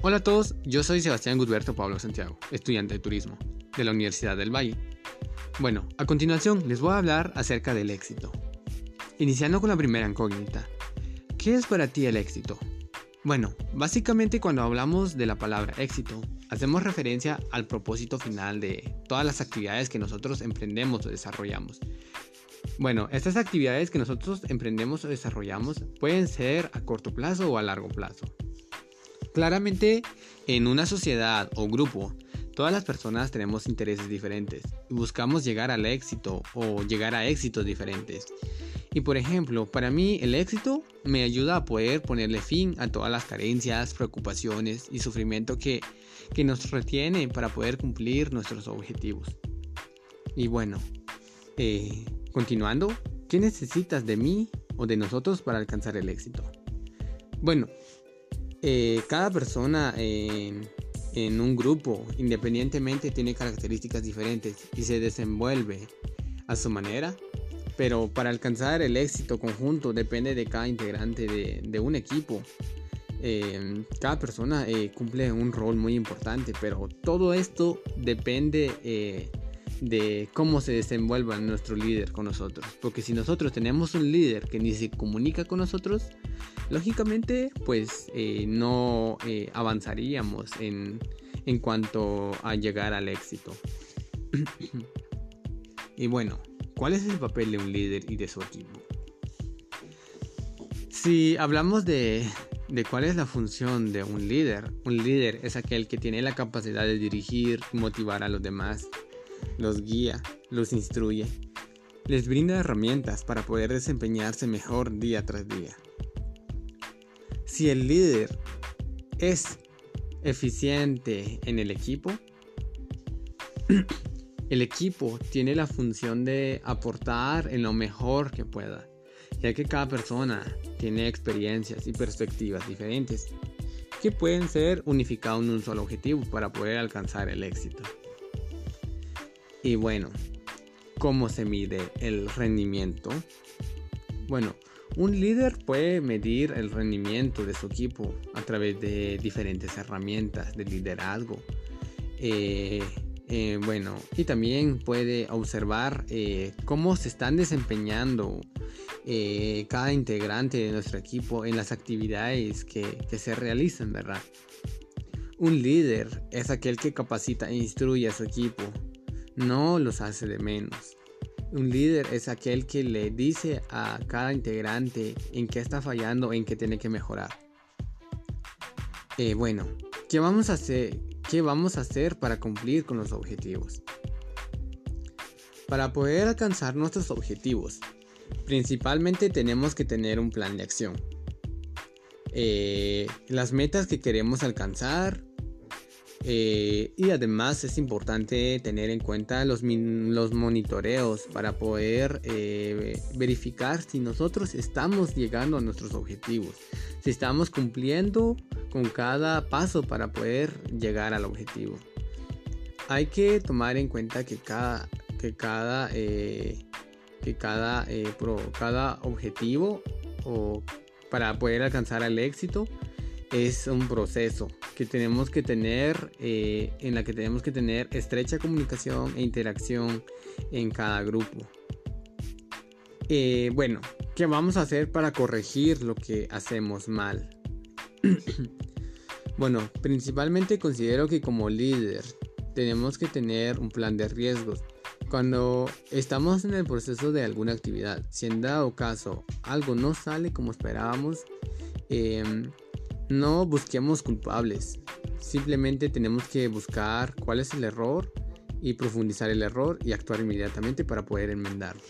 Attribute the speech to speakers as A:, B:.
A: Hola a todos, yo soy Sebastián Gudberto Pablo Santiago, estudiante de turismo de la Universidad del Valle. Bueno, a continuación les voy a hablar acerca del éxito. Iniciando con la primera incógnita. ¿Qué es para ti el éxito? Bueno, básicamente cuando hablamos de la palabra éxito, hacemos referencia al propósito final de todas las actividades que nosotros emprendemos o desarrollamos. Bueno, estas actividades que nosotros emprendemos o desarrollamos pueden ser a corto plazo o a largo plazo. Claramente, en una sociedad o grupo, todas las personas tenemos intereses diferentes y buscamos llegar al éxito o llegar a éxitos diferentes. Y por ejemplo, para mí el éxito me ayuda a poder ponerle fin a todas las carencias, preocupaciones y sufrimiento que, nos retiene para poder cumplir nuestros objetivos. Y bueno, eh, continuando, ¿qué necesitas de mí o de nosotros para alcanzar el éxito? Bueno, eh, cada persona en, un grupo, independientemente, tiene características diferentes y se desenvuelve a su manera. Pero para alcanzar el éxito conjunto depende de cada integrante de, un equipo. Eh, cada persona eh, cumple un rol muy importante, pero todo esto depende de cómo se desenvuelva nuestro líder con nosotros. Porque si nosotros tenemos un líder que ni se comunica con nosotros, lógicamente pues eh, no eh, avanzaríamos en, en cuanto a llegar al éxito. y bueno, ¿cuál es el papel de un líder y de su equipo? Si hablamos de, de cuál es la función de un líder, un líder es aquel que tiene la capacidad de dirigir motivar a los demás los guía, los instruye, les brinda herramientas para poder desempeñarse mejor día tras día. Si el líder es eficiente en el equipo, el equipo tiene la función de aportar en lo mejor que pueda, ya que cada persona tiene experiencias y perspectivas diferentes que pueden ser unificados en un solo objetivo para poder alcanzar el éxito. Y bueno, ¿cómo se mide el rendimiento? Bueno, un líder puede medir el rendimiento de su equipo a través de diferentes herramientas de liderazgo. Eh, eh, bueno, y también puede observar eh, cómo se están desempeñando cada integrante de nuestro equipo en las actividades que, que se realizan, ¿verdad? Un líder es aquel que capacita e instruye a su equipo no los hace de menos. Un líder es aquel que le dice a cada integrante en qué está fallando, en qué tiene que mejorar. Eh, bueno, ¿qué vamos a hacer? ¿Qué vamos a hacer para cumplir con los objetivos? Para poder alcanzar nuestros objetivos, principalmente tenemos que tener un plan de acción. Eh, las metas que queremos alcanzar, eh, y además es importante tener en cuenta los, los monitoreos para poder eh, verificar si nosotros estamos llegando a nuestros objetivos, si estamos cumpliendo con cada paso para poder llegar al objetivo. Hay que tomar en cuenta que cada, que cada, eh, que cada, cada objetivo o para poder alcanzar el éxito es un proceso que tenemos que tener, eh, en la que tenemos que tener estrecha comunicación e interacción en cada grupo. Eh, bueno, ¿qué vamos a hacer para corregir lo que hacemos mal? bueno, principalmente considero que como líder tenemos que tener un plan de riesgos. Cuando estamos en el proceso de alguna actividad, si en dado caso algo no sale como esperábamos, em, no busquemos culpables, simplemente tenemos que buscar cuál es el error y profundizar el error y actuar inmediatamente para poder enmendarlo.